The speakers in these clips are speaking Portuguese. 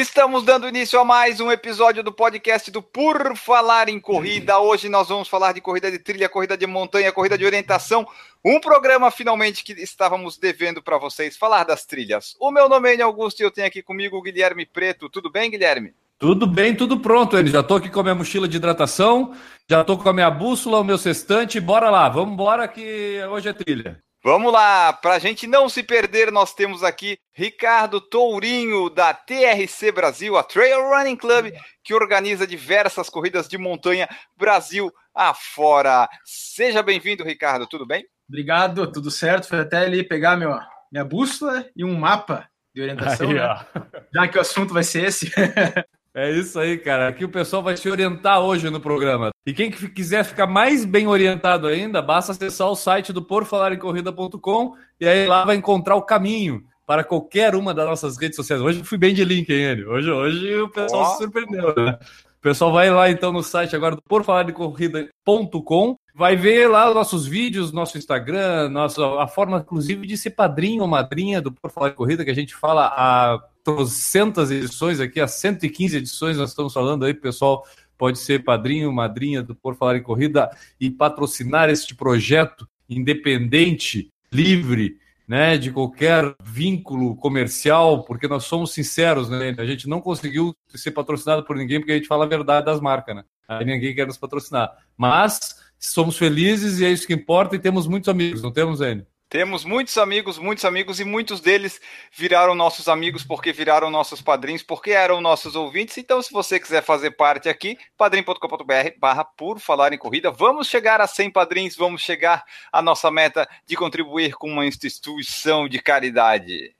Estamos dando início a mais um episódio do podcast do Por Falar em Corrida. Hoje nós vamos falar de corrida de trilha, corrida de montanha, corrida de orientação. Um programa finalmente que estávamos devendo para vocês falar das trilhas. O meu nome é Augusto e eu tenho aqui comigo o Guilherme Preto. Tudo bem, Guilherme? Tudo bem, tudo pronto, ele. Já tô aqui com a minha mochila de hidratação, já tô com a minha bússola, o meu sextante. Bora lá, vamos embora que hoje é trilha. Vamos lá, para a gente não se perder, nós temos aqui Ricardo Tourinho, da TRC Brasil, a Trail Running Club, que organiza diversas corridas de montanha Brasil afora. Seja bem-vindo, Ricardo, tudo bem? Obrigado, tudo certo. Foi até ali pegar meu, minha bússola e um mapa de orientação, Aí, né? já que o assunto vai ser esse. É isso aí, cara. Aqui o pessoal vai se orientar hoje no programa. E quem que quiser ficar mais bem orientado ainda, basta acessar o site do porfalarencorrida.com e aí lá vai encontrar o caminho para qualquer uma das nossas redes sociais. Hoje eu fui bem de link, hein, ele? Hoje, hoje o pessoal Ó. se surpreendeu, né? O pessoal vai lá então no site agora do porfalarencorrida.com, vai ver lá os nossos vídeos, nosso Instagram, nossa, a forma inclusive de ser padrinho ou madrinha do Por Falar em Corrida, que a gente fala há trocentas edições aqui, há 115 edições nós estamos falando aí, pessoal pode ser padrinho, madrinha do Por Falar em Corrida e patrocinar este projeto independente, livre, né, de qualquer vínculo comercial, porque nós somos sinceros, né? A gente não conseguiu ser patrocinado por ninguém porque a gente fala a verdade das marcas, né? Aí ninguém quer nos patrocinar. Mas somos felizes e é isso que importa e temos muitos amigos, não temos, Enio? Temos muitos amigos, muitos amigos, e muitos deles viraram nossos amigos porque viraram nossos padrinhos, porque eram nossos ouvintes. Então, se você quiser fazer parte aqui, padrim.com.br barra por falar em corrida. Vamos chegar a 100 padrinhos, vamos chegar à nossa meta de contribuir com uma instituição de caridade.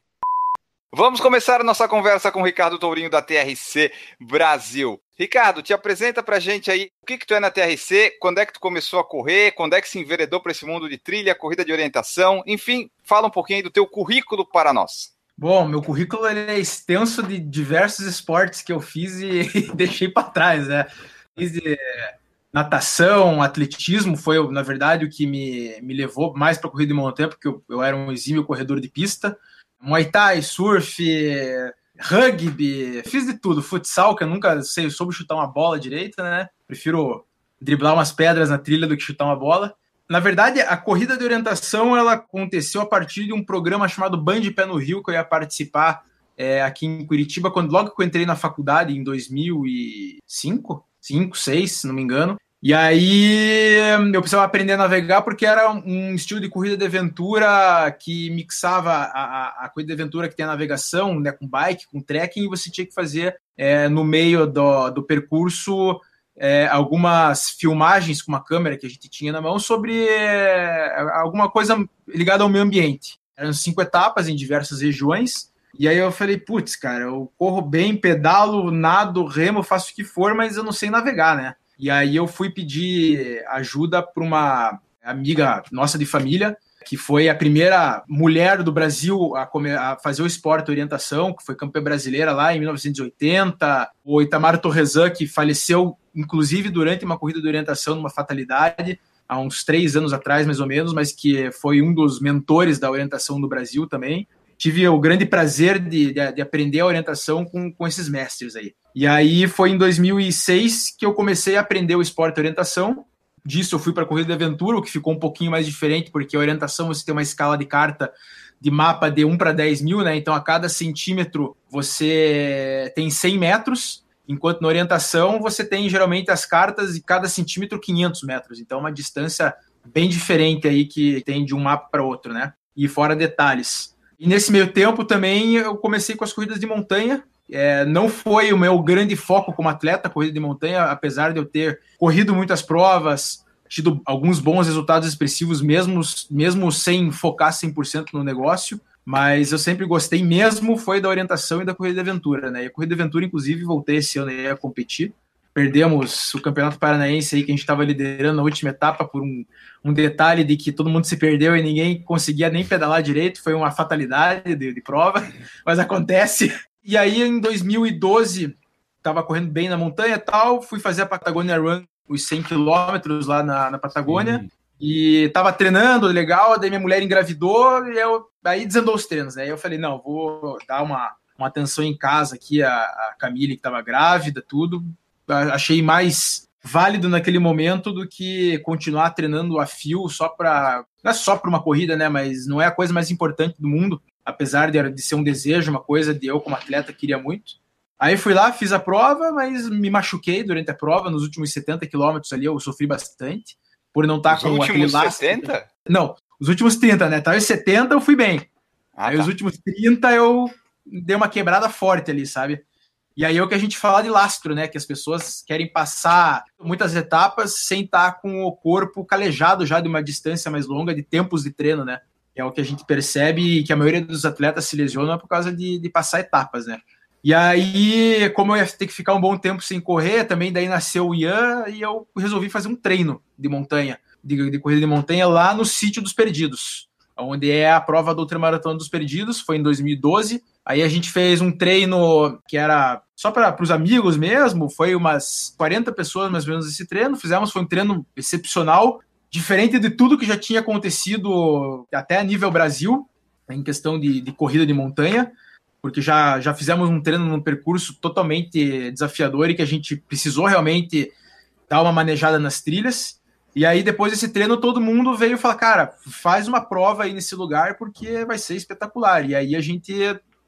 Vamos começar a nossa conversa com o Ricardo Tourinho da TRC Brasil. Ricardo, te apresenta pra gente aí o que que tu é na TRC, quando é que tu começou a correr, quando é que se enveredou para esse mundo de trilha, corrida de orientação, enfim, fala um pouquinho aí do teu currículo para nós. Bom, meu currículo é extenso de diversos esportes que eu fiz e deixei para trás, né? Desde natação, atletismo foi, na verdade, o que me, me levou mais para corrida de montanha, porque eu, eu era um exímio corredor de pista. Muay Thai, surf, rugby, fiz de tudo. Futsal, que eu nunca sei, soube chutar uma bola direita, né? Prefiro driblar umas pedras na trilha do que chutar uma bola. Na verdade, a corrida de orientação ela aconteceu a partir de um programa chamado Band Pé no Rio, que eu ia participar é, aqui em Curitiba, quando logo que eu entrei na faculdade em 2005, 5, 6, se não me engano. E aí eu precisava aprender a navegar porque era um estilo de corrida de aventura que mixava a, a, a corrida de aventura que tem a navegação, né, com bike, com trekking, e você tinha que fazer é, no meio do, do percurso é, algumas filmagens com uma câmera que a gente tinha na mão sobre é, alguma coisa ligada ao meio ambiente. Eram cinco etapas em diversas regiões. E aí eu falei, putz, cara, eu corro bem, pedalo, nado, remo, faço o que for, mas eu não sei navegar, né? E aí eu fui pedir ajuda para uma amiga nossa de família, que foi a primeira mulher do Brasil a, come- a fazer o esporte orientação, que foi campeã brasileira lá em 1980. O Itamar Torresan, que faleceu, inclusive, durante uma corrida de orientação numa fatalidade, há uns três anos atrás, mais ou menos, mas que foi um dos mentores da orientação no Brasil também. Tive o grande prazer de, de, de aprender a orientação com, com esses mestres aí. E aí foi em 2006 que eu comecei a aprender o esporte orientação. Disso eu fui para a corrida de aventura, o que ficou um pouquinho mais diferente, porque a orientação você tem uma escala de carta de mapa de 1 para 10 mil, né? Então a cada centímetro você tem 100 metros, enquanto na orientação você tem geralmente as cartas de cada centímetro 500 metros. Então uma distância bem diferente aí que tem de um mapa para outro, né? E fora detalhes. E nesse meio tempo também eu comecei com as corridas de montanha. É, não foi o meu grande foco como atleta, corrida de montanha, apesar de eu ter corrido muitas provas, tido alguns bons resultados expressivos, mesmo, mesmo sem focar 100% no negócio. Mas eu sempre gostei mesmo, foi da orientação e da corrida de aventura, né? E a corrida de aventura, inclusive, voltei esse ano a competir. Perdemos o Campeonato Paranaense aí, que a gente estava liderando na última etapa por um, um detalhe de que todo mundo se perdeu e ninguém conseguia nem pedalar direito, foi uma fatalidade de, de prova, mas acontece. E aí, em 2012, estava correndo bem na montanha e tal, fui fazer a Patagonia Run, os 100 quilômetros lá na, na Patagônia, uhum. e estava treinando, legal, daí minha mulher engravidou, e eu, aí desandou os treinos, né? Aí eu falei, não, vou dar uma, uma atenção em casa aqui, a, a Camille, que estava grávida, tudo, achei mais válido naquele momento do que continuar treinando a fio só para não é só para uma corrida, né, mas não é a coisa mais importante do mundo, apesar de, de ser um desejo, uma coisa de eu como atleta queria muito. Aí fui lá, fiz a prova, mas me machuquei durante a prova, nos últimos 70 quilômetros ali eu sofri bastante, por não estar tá com aquele laço. 70? Não, os últimos 30, né? Tá, os 70 eu fui bem. Ah, Aí tá. os últimos 30 eu dei uma quebrada forte ali, sabe? E aí é o que a gente fala de lastro, né? Que as pessoas querem passar muitas etapas sem estar com o corpo calejado já de uma distância mais longa, de tempos de treino, né? É o que a gente percebe que a maioria dos atletas se lesionam por causa de, de passar etapas, né? E aí, como eu ia ter que ficar um bom tempo sem correr, também daí nasceu o Ian e eu resolvi fazer um treino de montanha, de, de corrida de montanha lá no sítio dos Perdidos, onde é a prova do Ultramaratona dos Perdidos, foi em 2012. Aí a gente fez um treino que era só para os amigos mesmo, foi umas 40 pessoas mais ou menos esse treino. Fizemos, foi um treino excepcional, diferente de tudo que já tinha acontecido até a nível Brasil, em questão de, de corrida de montanha, porque já, já fizemos um treino num percurso totalmente desafiador e que a gente precisou realmente dar uma manejada nas trilhas. E aí, depois desse treino, todo mundo veio falar: cara, faz uma prova aí nesse lugar porque vai ser espetacular. E aí a gente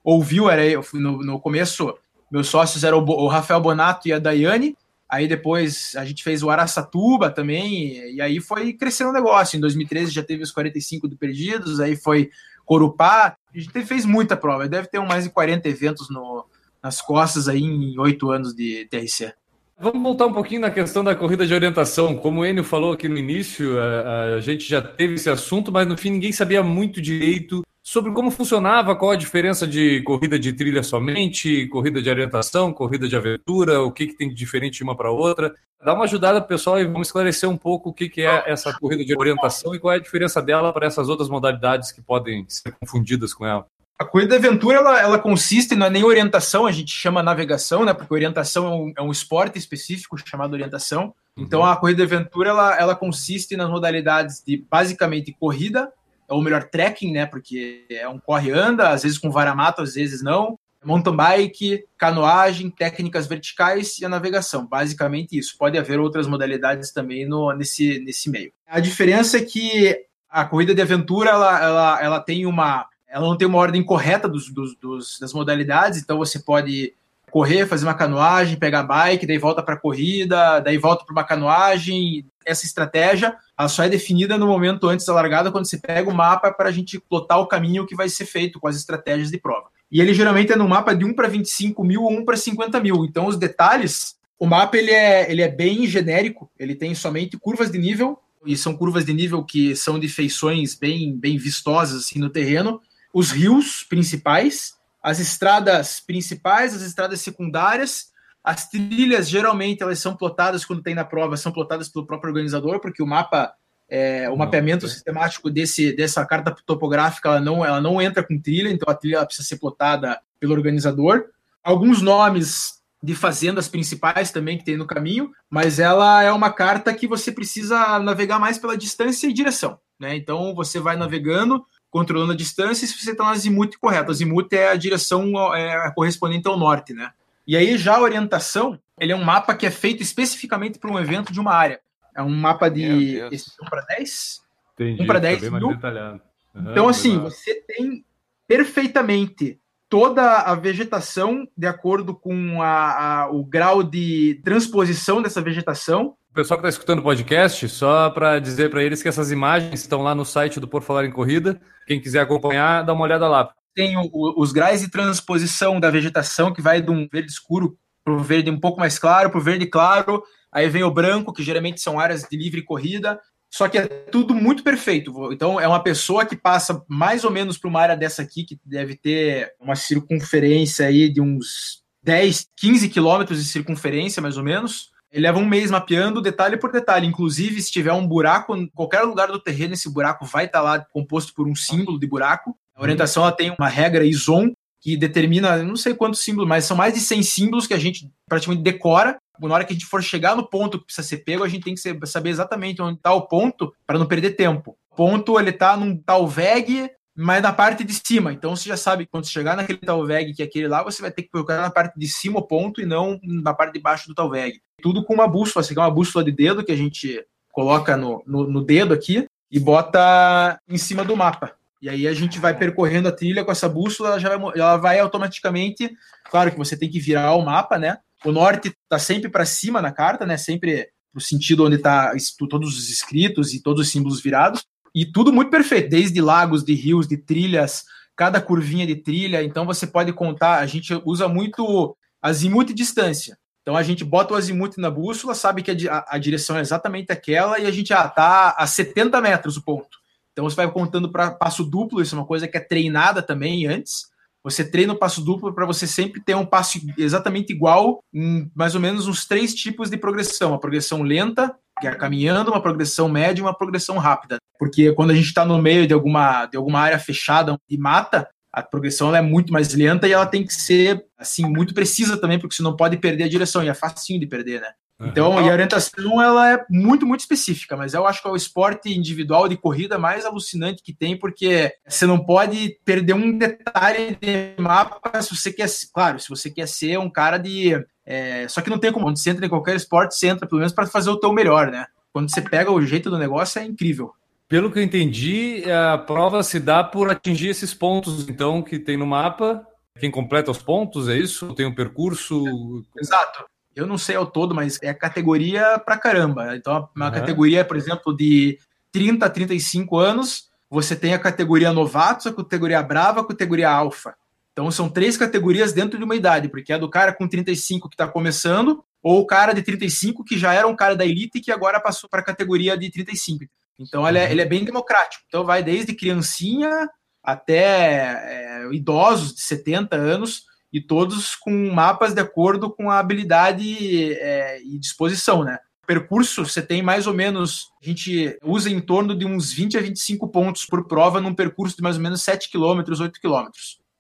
ouviu, era no, no começo, meus sócios eram o, Rafael Bonato e a Daiane. Aí depois a gente fez o Araçatuba também, e, aí foi crescendo o negócio. Em 2013 já teve os 45 do Perdidos, aí foi Corupá. A gente fez muita prova, deve ter mais de 40 eventos no, nas costas aí em oito anos de TRC. Vamos voltar um pouquinho na questão da corrida de orientação. Como o Enio falou aqui no início, a, a, gente já teve esse assunto, mas no fim ninguém sabia muito direito sobre como funcionava, qual a diferença de corrida de trilha somente, corrida de orientação, corrida de aventura, o que, que tem de diferente de uma para outra. Dá uma ajudada para o pessoal e vamos esclarecer um pouco o que, que é essa corrida de orientação e qual é a diferença dela para essas outras modalidades que podem ser confundidas com ela. A corrida de aventura ela, ela consiste, não é nem orientação, a gente chama navegação, né? Porque orientação é um, é um esporte específico chamado orientação. Então uhum. a corrida de aventura ela, ela consiste nas modalidades de basicamente corrida, ou melhor, trekking, né? Porque é um corre-anda, às vezes com varamato, às vezes não. Mountain bike, canoagem, técnicas verticais e a navegação. Basicamente isso. Pode haver outras modalidades também no, nesse, nesse meio. A diferença é que a corrida de aventura ela, ela, ela tem uma. Ela não tem uma ordem correta dos, dos, dos das modalidades, então você pode correr, fazer uma canoagem, pegar bike, daí volta para corrida, daí volta para uma canoagem. Essa estratégia ela só é definida no momento antes da largada, quando você pega o mapa para a gente plotar o caminho que vai ser feito com as estratégias de prova. E ele geralmente é no mapa de 1 para 25 mil ou 1 para 50 mil. Então os detalhes, o mapa ele é, ele é bem genérico, ele tem somente curvas de nível, e são curvas de nível que são de feições bem, bem vistosas assim, no terreno, os rios principais, as estradas principais, as estradas secundárias, as trilhas geralmente elas são plotadas quando tem na prova, são plotadas pelo próprio organizador, porque o mapa, é, o mapeamento sistemático desse, dessa carta topográfica ela não, ela não entra com trilha, então a trilha precisa ser plotada pelo organizador. Alguns nomes de fazendas principais também que tem no caminho, mas ela é uma carta que você precisa navegar mais pela distância e direção. Né? Então você vai navegando controlando a distância se você está na azimuth correta. A azimuth é a direção é, correspondente ao norte, né? E aí já a orientação, ele é um mapa que é feito especificamente para um evento de uma área. É um mapa de 1 para 10? Entendi, 1 para 10 mil. Uhum, então, assim, você tem perfeitamente toda a vegetação de acordo com a, a, o grau de transposição dessa vegetação o pessoal que está escutando o podcast, só para dizer para eles que essas imagens estão lá no site do Por Falar em Corrida. Quem quiser acompanhar, dá uma olhada lá. Tem o, os graus de transposição da vegetação, que vai de um verde escuro para o verde um pouco mais claro, para o verde claro. Aí vem o branco, que geralmente são áreas de livre corrida. Só que é tudo muito perfeito. Então, é uma pessoa que passa mais ou menos para uma área dessa aqui, que deve ter uma circunferência aí de uns 10, 15 quilômetros de circunferência, mais ou menos Ele leva um mês mapeando detalhe por detalhe. Inclusive, se tiver um buraco, qualquer lugar do terreno, esse buraco vai estar lá composto por um símbolo de buraco. A orientação ela tem uma regra ISON que determina, não sei quantos símbolos, mas são mais de 100 símbolos que a gente praticamente decora. Na hora que a gente for chegar no ponto que precisa ser pego, a gente tem que saber exatamente onde está o ponto para não perder tempo. O ponto ele está num tal VEG mas na parte de cima. Então você já sabe que quando chegar naquele Talveg que é aquele lá, você vai ter que procurar na parte de cima o ponto e não na parte de baixo do Talveg. Tudo com uma bússola, você quer uma bússola de dedo que a gente coloca no, no, no, dedo aqui e bota em cima do mapa. E aí a gente vai percorrendo a trilha com essa bússola, ela, já vai, ela vai automaticamente. Claro que você tem que virar o mapa, né? O norte está sempre para cima na carta, né? Sempre no sentido onde está todos os escritos e todos os símbolos virados. E tudo muito perfeito, desde lagos, de rios, de trilhas, cada curvinha de trilha. Então você pode contar, a gente usa muito azimuth e distância. Então a gente bota o azimuth na bússola, sabe que a, a direção é exatamente aquela e a gente ah, tá a 70 metros o ponto. Então você vai contando para passo duplo, isso é uma coisa que é treinada também antes. Você treina o passo duplo para você sempre ter um passo exatamente igual em mais ou menos uns três tipos de progressão: a progressão lenta, que é caminhando, uma progressão média e uma progressão rápida. Porque quando a gente está no meio de alguma, de alguma área fechada de mata, a progressão é muito mais lenta e ela tem que ser assim muito precisa também, porque você não pode perder a direção, e é facinho de perder, né? Então, uhum. e a orientação ela é muito, muito específica, mas eu acho que é o esporte individual de corrida mais alucinante que tem, porque você não pode perder um detalhe de mapa se você quer, claro, se você quer ser um cara de é, só que não tem como. Quando você entra em qualquer esporte, você entra pelo menos para fazer o teu melhor, né? Quando você pega o jeito do negócio, é incrível. Pelo que eu entendi, a prova se dá por atingir esses pontos, então, que tem no mapa. Quem completa os pontos, é isso? Tem um percurso. Exato. Eu não sei ao todo, mas é categoria pra caramba. Então, uma uhum. categoria, por exemplo, de 30 a 35 anos, você tem a categoria novatos, a categoria brava, a categoria alfa. Então são três categorias dentro de uma idade, porque é do cara com 35 que está começando, ou o cara de 35 que já era um cara da elite e que agora passou para a categoria de 35. Então ele é, ele é, bem democrático. Então vai desde criancinha até é, idosos de 70 anos e todos com mapas de acordo com a habilidade é, e disposição, né? Percurso você tem mais ou menos, a gente usa em torno de uns 20 a 25 pontos por prova num percurso de mais ou menos 7 km, 8 km.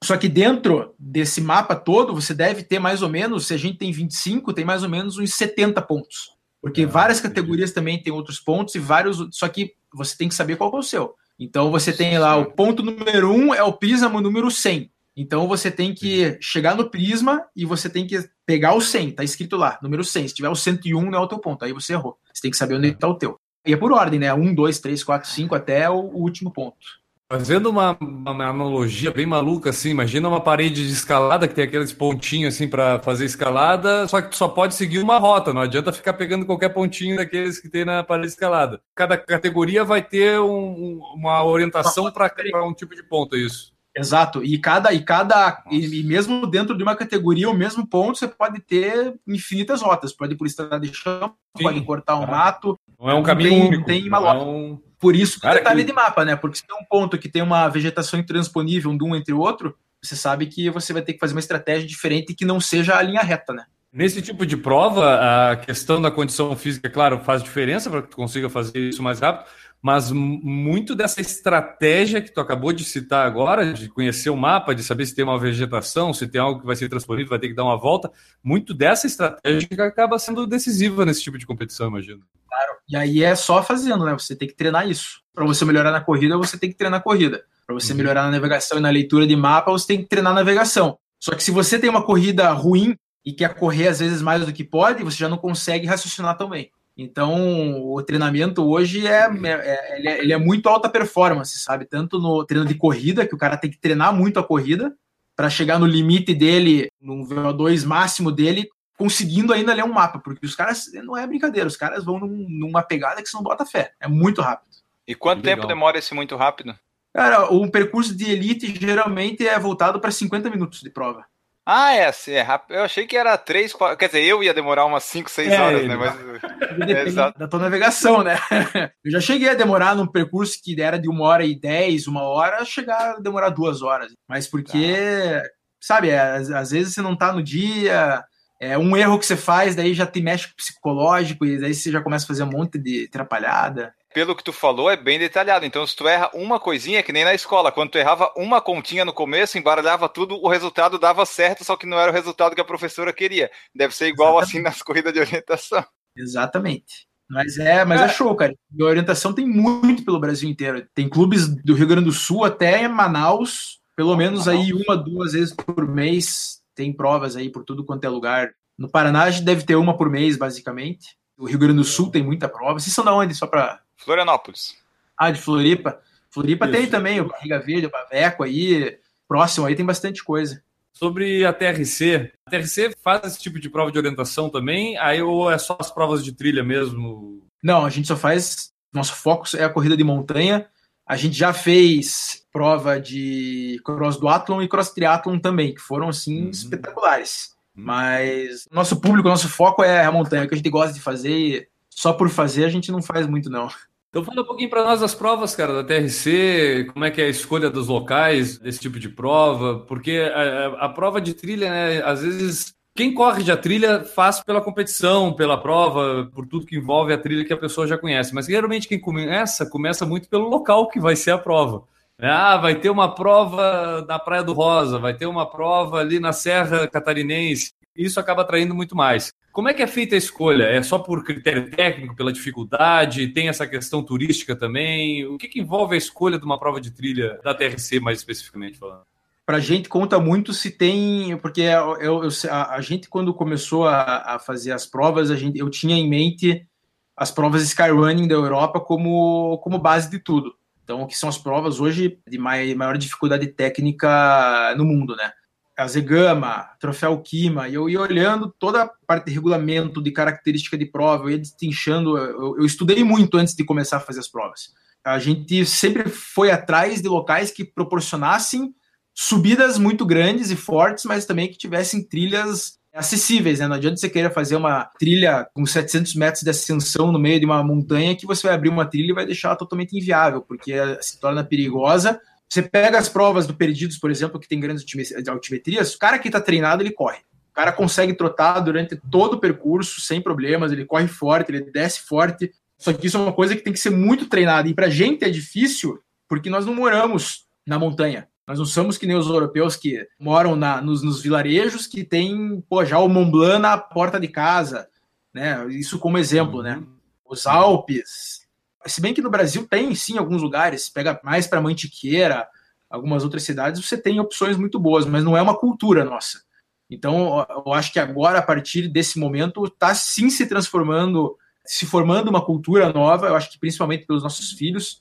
Só que dentro desse mapa todo, você deve ter mais ou menos, se a gente tem 25, tem mais ou menos uns 70 pontos. Porque ah, várias categorias também têm outros pontos e vários. Só que você tem que saber qual é o seu. Então você tem lá o ponto número 1 um é o prisma número 100. Então você tem que chegar no prisma e você tem que pegar o 100, tá escrito lá, número 100. Se tiver o 101 não é o teu ponto, aí você errou. Você tem que saber onde está o teu. E é por ordem, né? 1, 2, 3, 4, 5 até o último ponto. Fazendo uma, uma, analogia bem maluca, assim, imagina uma parede de escalada que tem aqueles pontinhos assim para fazer escalada, só que tu só pode seguir uma rota, não adianta ficar pegando qualquer pontinho daqueles que tem na parede de escalada. Cada categoria vai ter um, uma orientação para um tipo de ponto, é isso. Exato, e cada e cada e mesmo dentro de uma categoria, o mesmo ponto você pode ter infinitas rotas, pode ir por estrada de chão, Sim, pode cortar um mato. Não é um caminho tem, único. Tem uma é um por isso que detalhe que... de mapa, né? Porque se tem um ponto que tem uma vegetação intransponível de um entre o outro, você sabe que você vai ter que fazer uma estratégia diferente que não seja a linha reta, né? Nesse tipo de prova, a questão da condição física, claro, faz diferença para que tu consiga fazer isso mais rápido, mas muito dessa estratégia que tu acabou de citar agora, de conhecer o mapa, de saber se tem uma vegetação, se tem algo que vai ser transponível, vai ter que dar uma volta, muito dessa estratégia que acaba sendo decisiva nesse tipo de competição, imagino. Claro. E aí é só fazendo, né? Você tem que treinar isso. Para você melhorar na corrida, você tem que treinar a corrida. Para você uhum. melhorar na navegação e na leitura de mapa, você tem que treinar a navegação. Só que se você tem uma corrida ruim e quer correr às vezes mais do que pode, você já não consegue raciocinar tão bem. Então, o treinamento hoje é, é, é, ele, é, ele é muito alta performance, sabe? Tanto no treino de corrida, que o cara tem que treinar muito a corrida para chegar no limite dele, no VO2 máximo dele, conseguindo ainda ler um mapa, porque os caras, não é brincadeira, os caras vão num, numa pegada que você não bota fé, é muito rápido. E quanto Legal. tempo demora esse muito rápido? Cara, um percurso de elite geralmente é voltado para 50 minutos de prova. Ah, é, assim, é rápido. Eu achei que era 3, 4. Quer dizer, eu ia demorar umas 5, 6 é, horas, né? Mas... é, exato. Da tua navegação, né? Eu já cheguei a demorar num percurso que era de uma hora e 10, uma hora, chegar a demorar duas horas. Mas porque, tá. sabe, é, às, às, vezes você não tá no dia, É um erro que você faz, daí já te mexe com o psicológico, e daí você já começa a fazer um monte de atrapalhada. Pelo que tu falou, é bem detalhado. Então, se tu erra uma coisinha, é que nem na escola, quando tu errava uma continha no começo, embaralhava tudo, o resultado dava certo, só que não era o resultado que a professora queria. Deve ser igual Exatamente. assim nas corridas de orientação. Exatamente. Mas é, mas é. é show, cara. E a orientação tem muito pelo Brasil inteiro. Tem clubes do Rio Grande do Sul até Manaus, pelo menos aí uma, duas vezes por mês tem provas aí por tudo quanto é lugar. No Paraná a gente deve ter uma por mês, basicamente. O Rio Grande do Sul tem muita prova. Vocês são da onde? Só para Florianópolis. Ah, de Floripa. Floripa Isso. tem também o Barriga Verde, o Baveco aí, próximo aí tem bastante coisa. Sobre a TRC, a TRC faz esse tipo de prova de orientação também, aí ou é só as provas de trilha mesmo? Não, a gente só faz, nosso foco é a corrida de montanha. A gente já fez prova de cross duathlon e cross triathlon também, que foram assim uhum. espetaculares. Uhum. Mas nosso público, nosso foco é a montanha, que a gente gosta de fazer e só por fazer a gente não faz muito não. Então fala um pouquinho para nós das provas, cara, da TRC, como é que é a escolha dos locais desse tipo de prova, porque a, a, prova de trilha, né, às vezes quem corre de trilha faz pela competição, pela prova, por tudo que envolve a trilha que a pessoa já conhece, mas geralmente quem começa, começa muito pelo local que vai ser a prova. Ah, vai ter uma prova na Praia do Rosa, vai ter uma prova ali na Serra Catarinense. Isso acaba atraindo muito mais. Como é que é feita a escolha? É só por critério técnico, pela dificuldade? Tem essa questão turística também? O que, que envolve a escolha de uma prova de trilha da TRC, mais especificamente falando? Para a gente conta muito se tem, porque eu, eu, a, a, gente quando começou a, a, fazer as provas, a gente, eu tinha em mente as provas Skyrunning da Europa como, como base de tudo. Então, que são as provas hoje de maior dificuldade técnica no mundo, né? A Zegama, Troféu Kima, e eu ia olhando toda a parte de regulamento, de característica de prova, eu ia destinchando, eu, eu, estudei muito antes de começar a fazer as provas. A gente sempre foi atrás de locais que proporcionassem subidas muito grandes e fortes, mas também que tivessem trilhas acessíveis, né? Não adianta você querer fazer uma trilha com 700 metros de ascensão no meio de uma montanha que você vai abrir uma trilha e vai deixar totalmente inviável, porque se torna perigosa você pega as provas do Perdidos, por exemplo, que tem grandes altimetrias, o cara que está treinado, ele corre. O cara consegue trotar durante todo o percurso, sem problemas, ele corre forte, ele desce forte. Só que isso é uma coisa que tem que ser muito treinada. E para a gente é difícil, porque nós não moramos na montanha. Nós não somos que nem os europeus que moram na, nos, nos, vilarejos que tem pô, já o Mont Blanc na porta de casa. Né? Isso como exemplo, né? Os Alpes, se bem que no Brasil tem sim alguns lugares, pega mais para Mantiqueira, algumas outras cidades, você tem opções muito boas, mas não é uma cultura nossa. Então, eu acho que agora, a partir desse momento, está sim se transformando, se formando uma cultura nova, eu acho que principalmente pelos nossos filhos.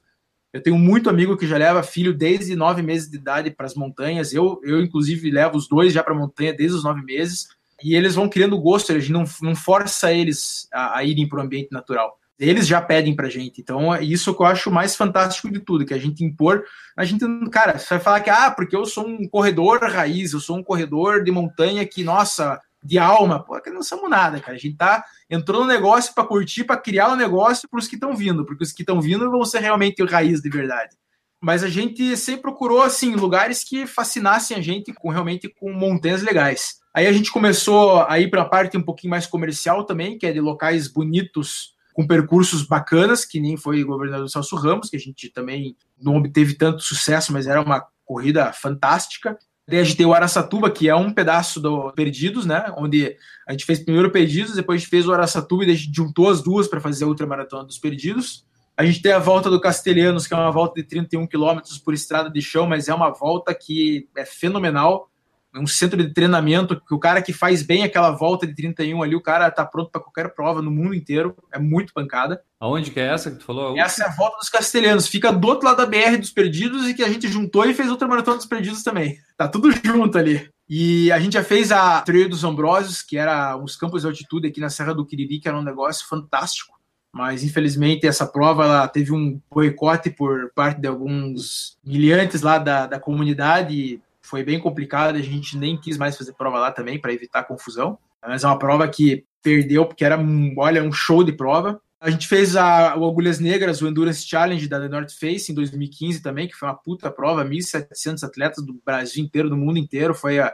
Eu tenho muito amigo que já leva filho desde nove meses de idade para as montanhas. Eu, eu, inclusive, levo os dois já para a montanha desde os nove meses. E eles vão criando gosto, a gente não, não força eles a, a irem para o ambiente natural eles já pedem pra gente. Então, é isso que eu acho mais fantástico de tudo, que a gente impor. A gente, cara, você vai falar que, ah, porque eu sou um corredor raiz, eu sou um corredor de montanha que, nossa, de alma. Pô, que não somos nada, cara. A gente tá entrou no negócio para curtir, para criar o um negócio para os que estão vindo, porque os que estão vindo vão ser realmente raiz de verdade. Mas a gente sempre procurou, assim, lugares que fascinassem a gente com realmente com montanhas legais. Aí a gente começou a ir para a parte um pouquinho mais comercial também, que é de locais bonitos com percursos bacanas, que nem foi o governador Celso Ramos, que a gente também não obteve tanto sucesso, mas era uma corrida fantástica. Daí a gente tem o Araçatuba, que é um pedaço do Perdidos, né? Onde a gente fez primeiro Perdidos, depois a gente fez o Araçatuba e a gente juntou as duas para fazer a ultramaratona dos Perdidos. A gente tem a volta do Castelhanos, que é uma volta de 31 quilômetros por estrada de chão, mas é uma volta que é fenomenal um centro de treinamento que o cara que faz bem aquela volta de 31 ali, o cara tá pronto para qualquer prova no mundo inteiro. É muito pancada. Aonde que é essa que tu falou? Essa é a volta dos castelhanos. Fica do outro lado da BR dos Perdidos e que a gente juntou e fez outra maratona dos Perdidos também. Tá tudo junto ali. E a gente já fez a Trilha dos Ambrósios, que era os campos de altitude aqui na Serra do Quiriri, que era um negócio fantástico. Mas infelizmente essa prova ela teve um boicote por parte de alguns miliantes lá da, da comunidade foi bem complicado, a gente nem quis mais fazer prova lá também para evitar confusão. Mas é uma prova que perdeu porque era, olha, um show de prova. A gente fez a, o Agulhas Negras, o Endurance Challenge da The North Face em 2015 também, que foi uma puta prova, 1.700 atletas do Brasil inteiro, do mundo inteiro. Foi a,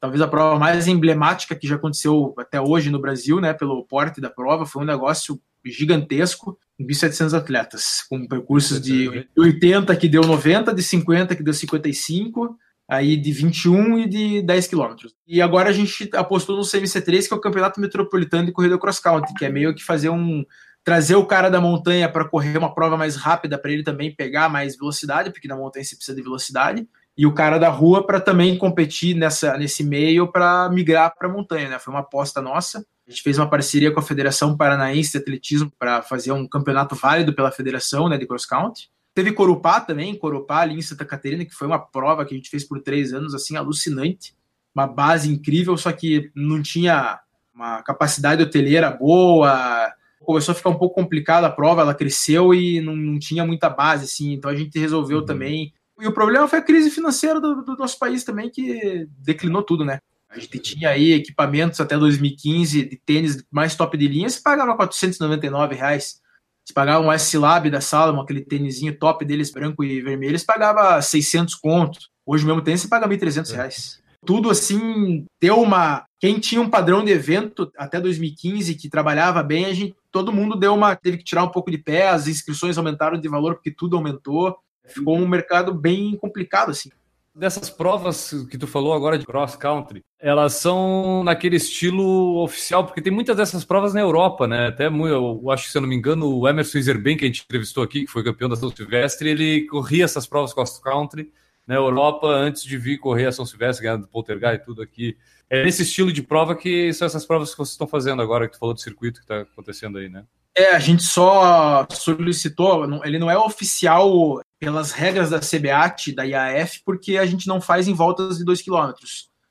talvez a prova mais emblemática que já aconteceu até hoje no Brasil, né, pelo porte da prova, foi um negócio gigantesco, 1.700 atletas, com percursos de 80 que deu 90, de 50 que deu 55, aí de 21 e de 10 quilômetros. E agora a gente apostou no CMC3, que é o Campeonato Metropolitano de Corrida Cross Country, que é meio que fazer um trazer o cara da montanha para correr uma prova mais rápida para ele também pegar mais velocidade, porque na montanha você precisa de velocidade, e o cara da rua para também competir nessa nesse meio para migrar para a montanha, né? Foi uma aposta nossa. A gente fez uma parceria com a Federação Paranaense de Atletismo para fazer um campeonato válido pela federação, né, de cross country. Teve Corupá também, Corupá ali em Santa Catarina, que foi uma prova que a gente fez por três anos, assim, alucinante. Uma base incrível, só que não tinha uma capacidade hoteleira boa. Começou a ficar um pouco complicada a prova, ela cresceu e não, não tinha muita base, assim. Então a gente resolveu uhum. também. E o problema foi a crise financeira do, do nosso país também, que declinou tudo, né? A gente tinha aí equipamentos até 2015 de tênis mais top de linha, você pagava 499 reais. Você pagava um S-Lab da Salomon, aquele tênisinho top deles, branco e vermelho, você pagava 600 contos. Hoje mesmo tênis você paga 1.300 reais. Tudo assim, deu uma... Quem tinha um padrão de evento até 2015, que trabalhava bem, a gente, todo mundo deu uma... Teve que tirar um pouco de pé, as inscrições aumentaram de valor porque tudo aumentou. Ficou um mercado bem complicado, assim dessas provas que tu falou agora de cross country, elas são naquele estilo oficial, porque tem muitas dessas provas na Europa, né? Até eu acho que, se eu não me engano, o Emerson Iserben, que a gente entrevistou aqui, que foi campeão da São Silvestre, ele corria essas provas cross country na Europa antes de vir correr a São Silvestre, ganhar do Poltergeist e tudo aqui. É nesse estilo de prova que são essas provas que vocês estão fazendo agora, que tu falou do circuito que está acontecendo aí, né? É, a gente só solicitou, ele não é oficial pelas regras da CBAT, da IAF, porque a gente não faz em voltas de 2 km.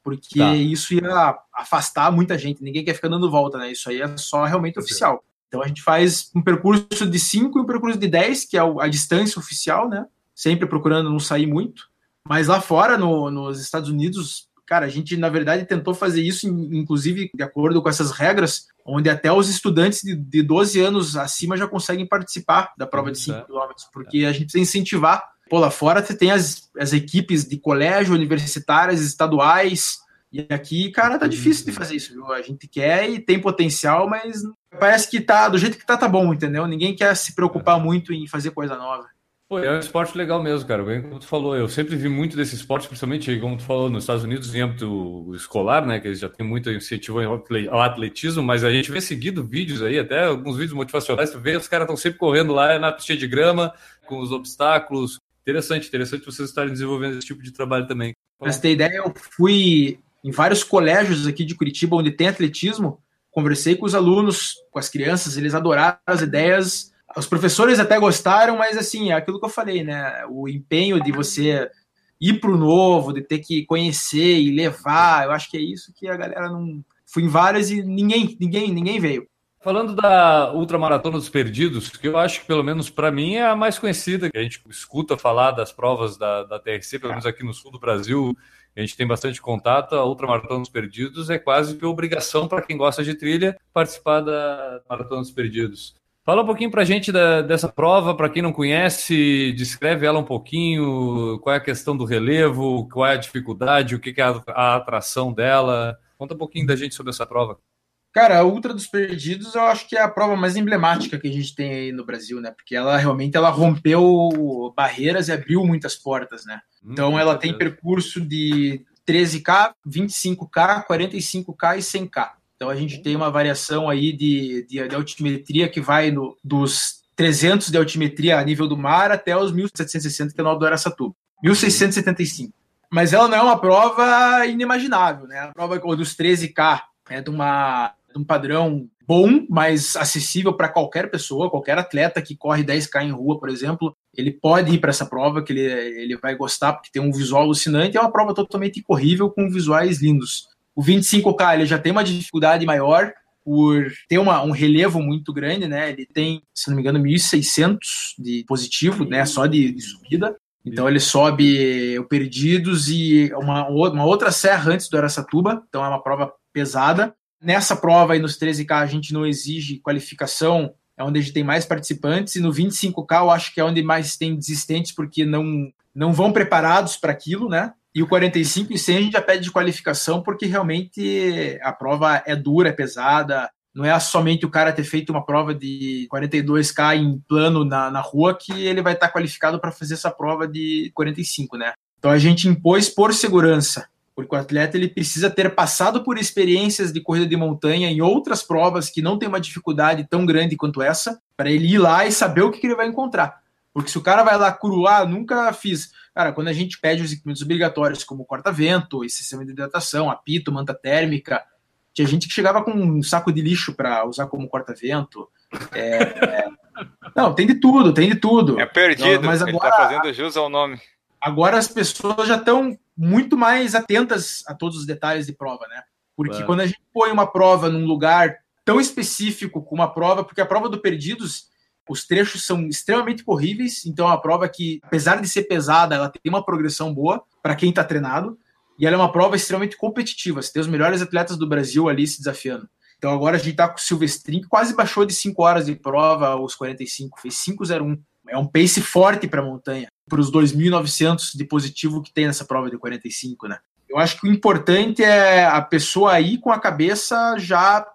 Porque tá. isso ia afastar muita gente, ninguém quer ficar dando volta, né? Isso aí é só realmente oficial. Então a gente faz um percurso de 5 e um percurso de 10, que é a distância oficial, né? Sempre procurando não sair muito. Mas lá fora, no, nos Estados Unidos, cara, a gente na verdade tentou fazer isso, inclusive de acordo com essas regras, onde até os estudantes de, de 12 anos acima já conseguem participar da prova de 5 km, porque a gente precisa incentivar. Pô, lá fora você tem as, as equipes de colégio, universitárias, estaduais, e aqui, cara, tá difícil de fazer isso, viu? A gente quer e tem potencial, mas parece que tá do jeito que tá, tá bom, entendeu? Ninguém quer se preocupar muito em fazer coisa nova. Pô, é um esporte legal mesmo, cara. Bem como tu falou, eu sempre vi muito desse esporte, principalmente, como tu falou, nos Estados Unidos, em âmbito escolar, né? Que eles já tem muito incentivo ao atletismo, mas a gente vê seguido vídeos aí, até alguns vídeos motivacionais, tu vê, os caras estão sempre correndo lá na pista de grama, com os obstáculos. Interessante, interessante vocês estarem desenvolvendo esse tipo de trabalho também. Pra você ter ideia, eu fui em vários colégios aqui de Curitiba, onde tem atletismo, conversei com os alunos, com as crianças, eles adoraram as ideias os professores até gostaram, mas assim, é aquilo que eu falei, né? O empenho de você ir para o novo, de ter que conhecer e levar, eu acho que é isso que a galera não. Fui em várias e ninguém, ninguém, ninguém veio. Falando da Ultramaratona dos Perdidos, que eu acho que, pelo menos para mim, é a mais conhecida, que a gente escuta falar das provas da, da TRC, pelo menos aqui no sul do Brasil, a gente tem bastante contato. A Ultramaratona dos Perdidos é quase que obrigação para quem gosta de trilha participar da Maratona dos Perdidos. Fala um pouquinho para a gente da, dessa prova, para quem não conhece, descreve ela um pouquinho, qual é a questão do relevo, qual é a dificuldade, o que é a, a atração dela. Conta um pouquinho da gente sobre essa prova. Cara, a Ultra dos Perdidos eu acho que é a prova mais emblemática que a gente tem aí no Brasil, né? Porque ela realmente ela rompeu barreiras e abriu muitas portas, né? Hum, então ela tem percurso de 13K, 25K, 45K e 100K. Então a gente tem uma variação aí de, de, de altimetria que vai no, dos 300 de altimetria a nível do mar até os 1760 que é no do Aracatuba. 1675. Mas ela não é uma prova inimaginável, né? A prova dos 13K é de, uma, de um padrão bom, mas acessível para qualquer pessoa, qualquer atleta que corre 10K em rua, por exemplo, ele pode ir para essa prova, que ele, ele vai gostar, porque tem um visual alucinante, é uma prova totalmente corrível, com visuais lindos. O 25K ele já tem uma dificuldade maior por ter uma, um relevo muito grande, né? Ele tem, se não me engano, 1.600 de positivo, né? Só de, de subida. Então ele sobe o Perdidos e uma, uma outra serra antes do Aracatuba, então é uma prova pesada. Nessa prova aí nos 13K a gente não exige qualificação, é onde a gente tem mais participantes, e no 25K eu acho que é onde mais tem desistentes, porque não, não vão preparados para aquilo, né? E o 45 e 100 a gente já pede de qualificação porque realmente a prova é dura, é pesada. Não é somente o cara ter feito uma prova de 42K em plano na, na rua que ele vai estar qualificado para fazer essa prova de 45, né? Então a gente impôs por segurança, porque o atleta ele precisa ter passado por experiências de corrida de montanha em outras provas que não tem uma dificuldade tão grande quanto essa, para ele ir lá e saber o que, que ele vai encontrar. Porque se o cara vai lá cruar, ah, nunca fiz. Cara, quando a gente pede os equipamentos obrigatórios, como corta-vento, esse sistema de hidratação, apito, manta térmica, tinha gente que chegava com um saco de lixo para usar como corta-vento. É, é... Não, tem de tudo, tem de tudo. É perdido, mas agora, ele tá fazendo jus ao nome. Agora as pessoas já estão muito mais atentas a todos os detalhes de prova, né? Porque quando a gente põe uma prova num lugar tão específico como uma prova, porque a prova do Perdidos os trechos são extremamente corríveis, então é uma prova que, apesar de ser pesada, ela tem uma progressão boa para quem está treinado. E ela é uma prova extremamente competitiva. Você tem os melhores atletas do Brasil ali se desafiando. Então agora a gente está com o Silvestrin, que quase baixou de 5 horas de prova aos 45, fez 5,01. É um pace forte para a montanha, para os 2.900 de positivo que tem nessa prova de 45, né? Eu acho que o importante é a pessoa ir com a cabeça já,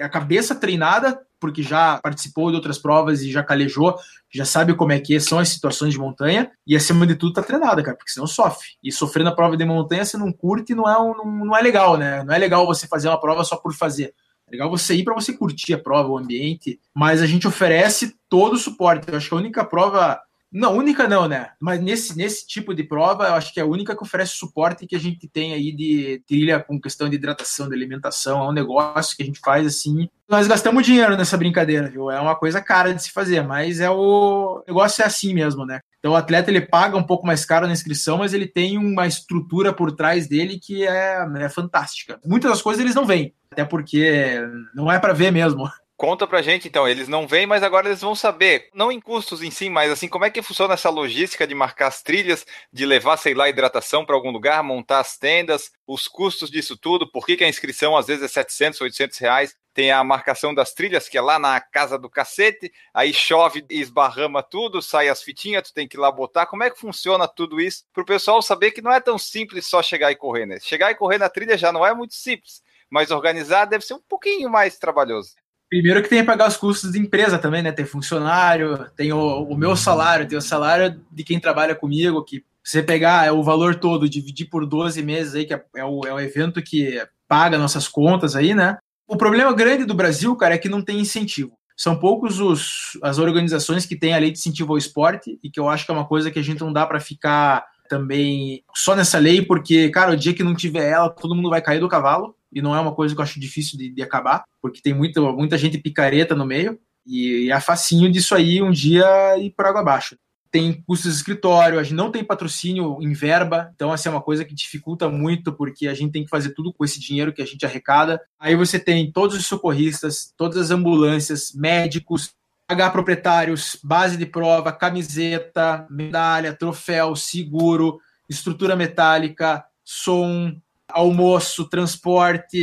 a cabeça treinada porque já participou de outras provas e já calejou, já sabe como é que são as situações de montanha, e acima de tudo tá treinada, cara, porque senão sofre. E sofrer na prova de montanha, você não curte, não é, não, não é legal, né? Não é legal você fazer uma prova só por fazer. É legal você ir para você curtir a prova, o ambiente, mas a gente oferece todo o suporte. Eu acho que a única prova não, única não, né? Mas nesse, nesse tipo de prova, eu acho que é a única que oferece suporte que a gente tem aí de trilha com questão de hidratação, de alimentação. É um negócio que a gente faz assim. Nós gastamos dinheiro nessa brincadeira, viu? É uma coisa cara de se fazer, mas é o, o negócio é assim mesmo, né? Então o atleta ele paga um pouco mais caro na inscrição, mas ele tem uma estrutura por trás dele que é, é fantástica. Muitas das coisas eles não veem, até porque não é para ver mesmo. Conta pra gente, então. Eles não vêm, mas agora eles vão saber. Não em custos em si, mas assim, como é que funciona essa logística de marcar as trilhas, de levar, sei lá, hidratação para algum lugar, montar as tendas, os custos disso tudo, por que, que a inscrição às vezes é 700, 800 reais? Tem a marcação das trilhas, que é lá na casa do cacete, aí chove e esbarrama tudo, sai as fitinhas, tu tem que ir lá botar. Como é que funciona tudo isso? Para o pessoal saber que não é tão simples só chegar e correr, né? Chegar e correr na trilha já não é muito simples, mas organizar deve ser um pouquinho mais trabalhoso. Primeiro que tem que pagar os custos de empresa também, né? Tem funcionário, tem o, o meu salário, tem o salário de quem trabalha comigo, que você pegar o valor todo, dividir por 12 meses aí, que é, é, o, é o evento que paga nossas contas aí, né? O problema grande do Brasil, cara, é que não tem incentivo. São poucos os, as organizações que têm a lei de incentivo ao esporte e que eu acho que é uma coisa que a gente não dá para ficar também só nessa lei, porque, cara, o dia que não tiver ela, todo mundo vai cair do cavalo e não é uma coisa que eu acho difícil de, de acabar, porque tem muita, muita gente picareta no meio, e é facinho disso aí um dia ir por água abaixo. Tem custos de escritório, a gente não tem patrocínio em verba, então essa é uma coisa que dificulta muito, porque a gente tem que fazer tudo com esse dinheiro que a gente arrecada. Aí você tem todos os socorristas, todas as ambulâncias, médicos, pagar proprietários, base de prova, camiseta, medalha, troféu, seguro, estrutura metálica, som, almoço, transporte,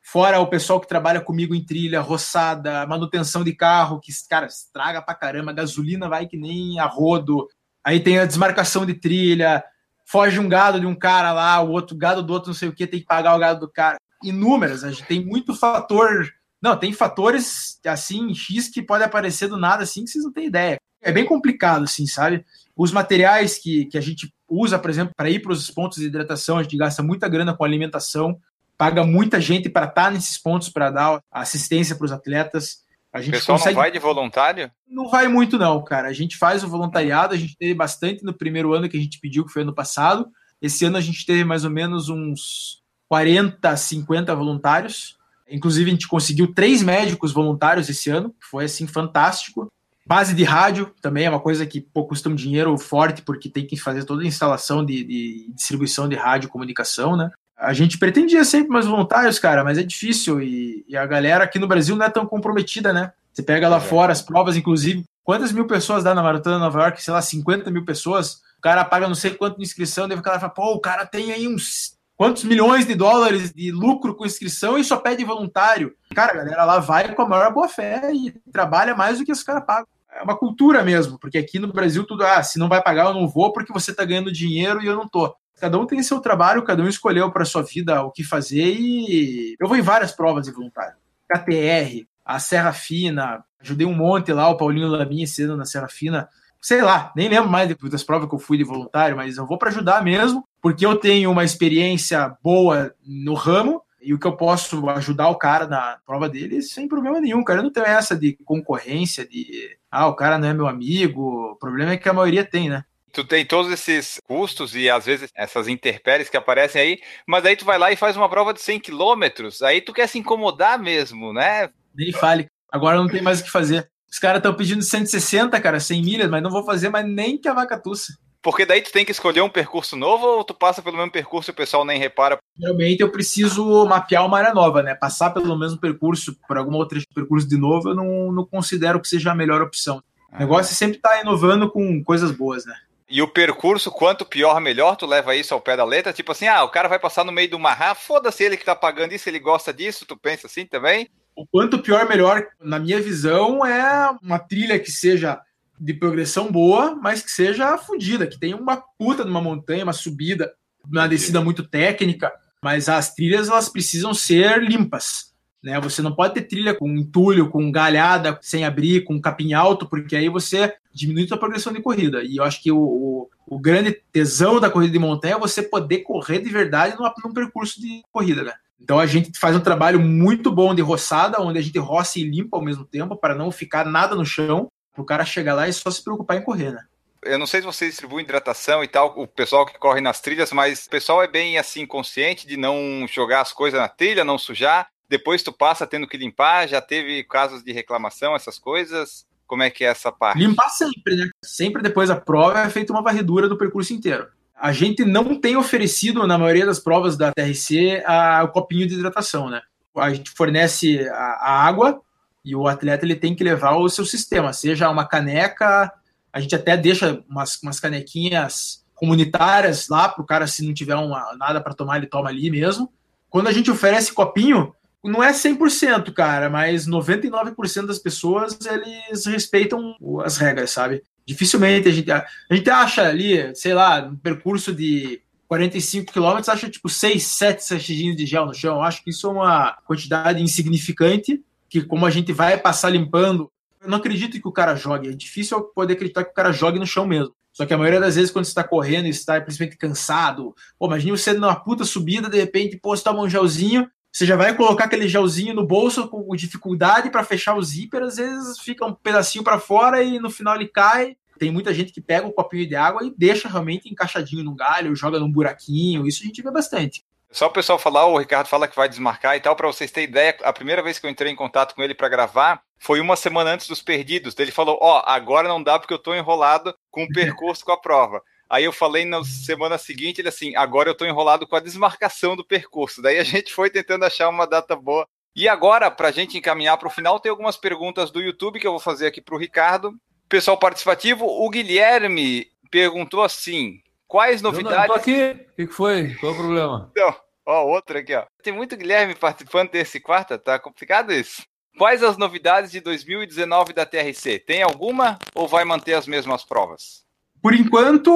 fora o pessoal que trabalha comigo em trilha, roçada, manutenção de carro, que, cara, estraga pra caramba, gasolina vai que nem a rodo. Aí tem a desmarcação de trilha, foge um gado de um cara lá, o outro gado do outro não sei o que, tem que pagar o gado do cara. Inúmeras, a gente tem muito fator. Não, tem fatores assim, X que pode aparecer do nada assim que vocês não têm ideia. É bem complicado, assim, sabe? Os materiais que, que a gente usa, por exemplo, para ir para os pontos de hidratação, a gente gasta muita grana com alimentação, paga muita gente para estar tá nesses pontos para dar assistência para os atletas. A gente o pessoal consegue... não vai de voluntário? Não vai muito, não, cara. A gente faz o voluntariado, a gente teve bastante no primeiro ano que a gente pediu, que foi ano passado. Esse ano a gente teve mais ou menos uns 40, 50 voluntários. Inclusive, a gente conseguiu três médicos voluntários esse ano, que foi assim fantástico. Base de rádio também é uma coisa que pô, custa um dinheiro forte, porque tem que fazer toda a instalação de, de distribuição de rádio e comunicação, né? A gente pretendia sempre mais voluntários, cara, mas é difícil e, e, a galera aqui no Brasil não é tão comprometida, né? Você pega lá é. fora as provas, inclusive, quantas mil pessoas dá na Maratona de Nova York? Sei lá, 50 mil pessoas. O cara paga não sei quanto de inscrição, deve o cara fala, pô, o cara tem aí uns quantos milhões de dólares de lucro com inscrição e só pede voluntário. Cara, a galera lá vai com a maior boa fé e trabalha mais do que os caras pagam. É uma cultura mesmo, porque aqui no Brasil tudo, ah, se não vai pagar eu não vou porque você tá ganhando dinheiro e eu não tô. Cada um tem seu trabalho, cada um escolheu para sua vida o que fazer e eu vou em várias provas de voluntário. KTR, a Serra Fina, ajudei um monte lá, o Paulinho Lamin sendo na Serra Fina. Sei lá, nem lembro mais das provas que eu fui de voluntário, mas eu vou para ajudar mesmo, porque eu tenho uma experiência boa no ramo e o que eu posso ajudar o cara na prova dele sem problema nenhum, cara. Eu não tenho essa de concorrência, de ah, o cara não é meu amigo. O problema é que a maioria tem, né? tu tem todos esses custos e às vezes essas interpéries que aparecem aí, mas aí tu vai lá e faz uma prova de 100 quilômetros, aí tu quer se incomodar mesmo, né? Nem fale. Agora não tem mais o que fazer. Os caras estão pedindo 160, cara, 100 milhas, mas não vou fazer mais nem que a vaca tussa. Porque daí tu tem que escolher um percurso novo ou tu passa pelo mesmo percurso e o pessoal nem repara? Geralmente eu preciso mapear uma área nova, né? Passar pelo mesmo percurso por alguma outra percurso de novo, eu não, não considero que seja a melhor opção. O negócio é sempre estar tá inovando com coisas boas, né? E o percurso, quanto pior, melhor, tu leva isso ao pé da letra? Tipo assim, ah, o cara vai passar no meio do marra, foda-se ele que tá pagando isso, ele gosta disso, tu pensa assim também? O quanto pior, melhor, na minha visão, é uma trilha que seja de progressão boa, mas que seja fodida, que tenha uma puta numa montanha, uma subida, uma descida muito técnica, mas as trilhas elas precisam ser limpas. Né? Você não pode ter trilha com entulho, com galhada, sem abrir, com capim alto, porque aí você diminui a progressão de corrida. E eu acho que o, o, o, grande tesão da corrida de montanha é você poder correr de verdade numa, num percurso de corrida, né? Então a gente faz um trabalho muito bom de roçada, onde a gente roça e limpa ao mesmo tempo, para não ficar nada no chão, para o cara chegar lá e só se preocupar em correr, né? eu não sei se você distribui hidratação e tal, o pessoal que corre nas trilhas, mas o pessoal é bem assim consciente de não jogar as coisas na trilha, não sujar depois tu passa tendo que limpar, já teve casos de reclamação, essas coisas? Como é que é essa parte? Limpar sempre, né? Sempre depois da prova é feita uma varredura do percurso inteiro. A gente não tem oferecido, na maioria das provas da TRC, a, o copinho de hidratação, né? A gente fornece a, a água e o atleta ele tem que levar o seu sistema, seja uma caneca, a gente até deixa umas, umas canequinhas comunitárias lá para o cara, se não tiver uma, nada para tomar, ele toma ali mesmo. Quando a gente oferece copinho, não é 100%, cara, mas 99% das pessoas eles respeitam as regras, sabe? Dificilmente a gente, a gente acha ali, sei lá, um percurso de 45 quilômetros, acha tipo 6, 7 sachidinhos de gel no chão. Acho que isso é uma quantidade insignificante, que como a gente vai passar limpando, eu não acredito que o cara jogue. É difícil poder acreditar que o cara jogue no chão mesmo. Só que a maioria das vezes, quando você está correndo e está principalmente cansado, pô, imagina você numa puta subida, de repente, pô, você toma um gelzinho, você já vai colocar aquele gelzinho no bolso com dificuldade para fechar o zíper, às vezes fica um pedacinho para fora e no final ele cai. Tem muita gente que pega um copinho de água e deixa realmente encaixadinho no galho, joga num buraquinho, isso a gente vê bastante. Só o pessoal falar, o Ricardo fala que vai desmarcar e tal, para vocês terem ideia, a primeira vez que eu entrei em contato com ele para gravar foi uma semana antes dos perdidos. Ele falou: Ó, oh, agora não dá porque eu tô enrolado com o percurso com a prova. Aí eu falei na semana seguinte, ele assim, agora eu tô enrolado com a desmarcação do percurso. Daí a gente foi tentando achar uma data boa. E agora, para a gente encaminhar para o final, tem algumas perguntas do YouTube que eu vou fazer aqui para o Ricardo. Pessoal participativo, o Guilherme perguntou assim: quais novidades. Eu não, tô aqui. O que foi? Qual é o problema? Então, ó, outra aqui, ó. Tem muito Guilherme participando desse quarta, tá complicado isso. Quais as novidades de 2019 da TRC? Tem alguma ou vai manter as mesmas provas? Por enquanto,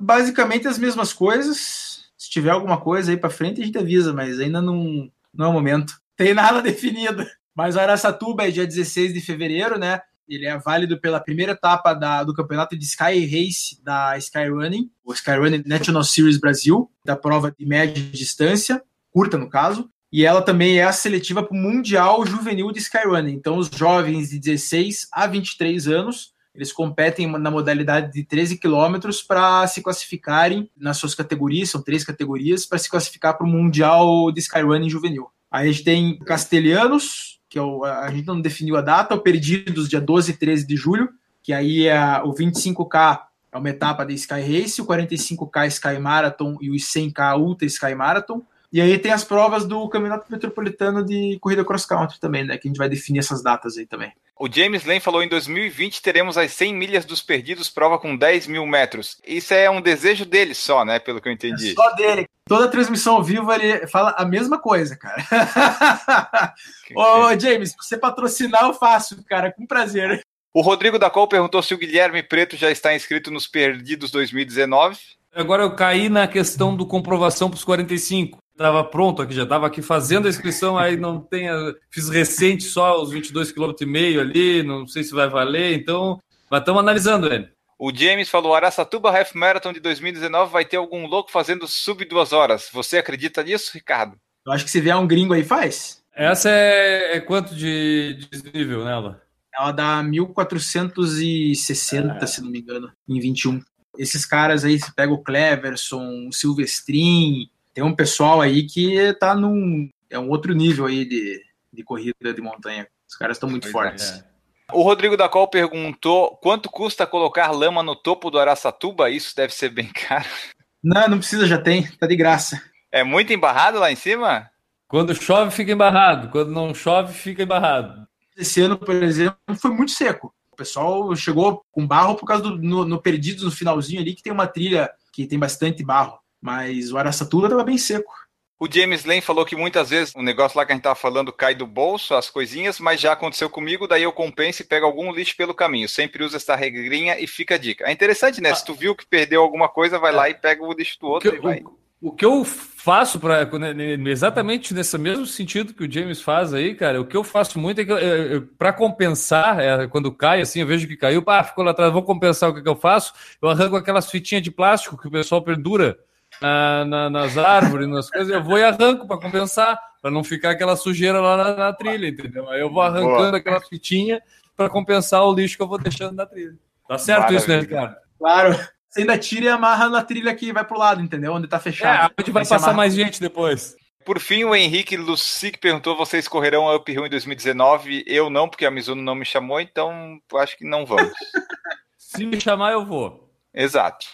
basicamente as mesmas coisas. Se tiver alguma coisa aí para frente, a gente avisa, mas ainda não, não é o momento. Tem nada definido. Mas o Araçatuba é dia 16 de fevereiro, né? Ele é válido pela primeira etapa da, do campeonato de Sky Race da Skyrunning, o Skyrunning National Series Brasil, da prova de média distância, curta no caso. E ela também é a seletiva para o Mundial Juvenil de Skyrunning. Então, os jovens de 16 a 23 anos eles competem na modalidade de 13 quilômetros para se classificarem nas suas categorias, são três categorias, para se classificar para o Mundial de Skyrunning Juvenil. Aí a gente tem Castelhanos, que é o, a gente não definiu a data, o Perdidos, dia 12 e 13 de julho, que aí é o 25K é uma etapa da Sky Race, o 45K Sky Marathon e o 100K Ultra Sky Marathon. E aí tem as provas do Campeonato Metropolitano de Corrida Cross Country também, né? Que a gente vai definir essas datas aí também. O James Lane falou em 2020 teremos as 100 milhas dos perdidos, prova com 10 mil metros. Isso é um desejo dele só, né? Pelo que eu entendi. É só dele. Toda transmissão ao vivo ele fala a mesma coisa, cara. Ô, James, se você patrocinar, eu faço, cara, com prazer. O Rodrigo da Col perguntou se o Guilherme Preto já está inscrito nos Perdidos 2019. Agora eu caí na questão do comprovação para os 45. Estava pronto aqui, já estava aqui fazendo a inscrição, aí não tem. Fiz recente só os 22,5 km ali, não sei se vai valer, então. Mas estamos analisando ele. O James falou: Araçatuba Half Marathon de 2019 vai ter algum louco fazendo sub duas horas. Você acredita nisso, Ricardo? Eu acho que se vier um gringo aí, faz. Essa é, é quanto de desnível nela? Ela dá 1460, é. se não me engano, em 21. Esses caras aí, você pega o Cleverson, o Silvestrin, tem um pessoal aí que tá num. É um outro nível aí de, de corrida de montanha. Os caras estão muito pois fortes. É. O Rodrigo da Col perguntou quanto custa colocar lama no topo do Araçatuba? Isso deve ser bem caro. Não, não precisa, já tem, tá de graça. É muito embarrado lá em cima? Quando chove, fica embarrado. Quando não chove, fica embarrado. Esse ano, por exemplo, foi muito seco. O pessoal chegou com barro por causa do no, no Perdidos, no finalzinho ali, que tem uma trilha que tem bastante barro. Mas o Araçatuba estava bem seco. O James Lane falou que muitas vezes o negócio lá que a gente tava falando cai do bolso, as coisinhas, mas já aconteceu comigo, daí eu compenso e pego algum lixo pelo caminho. Sempre usa essa regrinha e fica a dica. É interessante, né? Se tu viu que perdeu alguma coisa, vai lá e pega o lixo do outro que, e vai. O, o que eu faço para exatamente nesse mesmo sentido que o James faz aí, cara, o que eu faço muito é que para compensar, é, quando cai assim, eu vejo que caiu, pá, ficou lá atrás, vou compensar o que, que eu faço, eu arranco aquelas fitinhas de plástico que o pessoal pendura na, na, nas árvores, nas coisas, eu vou e arranco para compensar, para não ficar aquela sujeira lá na, na, trilha, entendeu? Aí eu vou arrancando Boa. aquela fitinha para compensar o lixo que eu vou deixando na trilha. Tá certo Maravilha. isso, né, Ricardo? Claro. Você ainda tira e amarra na trilha que vai pro lado, entendeu? Onde tá fechado. É, onde vai passar mais gente depois. Por fim, o Henrique Lucic perguntou: vocês correrão a Up Hill em 2019? Eu não, porque a Mizuno não me chamou, então acho que não vamos. Se me chamar, eu vou. Exato.